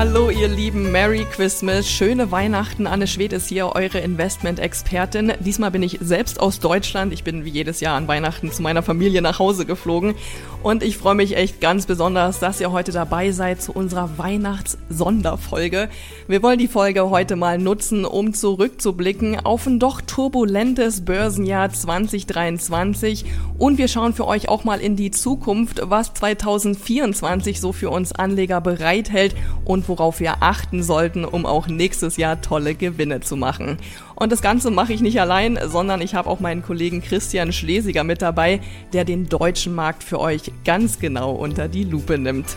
Hallo ihr Lieben, Merry Christmas, schöne Weihnachten. Anne Schwed ist hier, eure Investment-Expertin. Diesmal bin ich selbst aus Deutschland. Ich bin wie jedes Jahr an Weihnachten zu meiner Familie nach Hause geflogen. Und ich freue mich echt ganz besonders, dass ihr heute dabei seid zu unserer Weihnachts-Sonderfolge. Wir wollen die Folge heute mal nutzen, um zurückzublicken auf ein doch turbulentes Börsenjahr 2023. Und wir schauen für euch auch mal in die Zukunft, was 2024 so für uns Anleger bereithält und worauf wir achten sollten, um auch nächstes Jahr tolle Gewinne zu machen. Und das Ganze mache ich nicht allein, sondern ich habe auch meinen Kollegen Christian Schlesiger mit dabei, der den deutschen Markt für euch ganz genau unter die Lupe nimmt.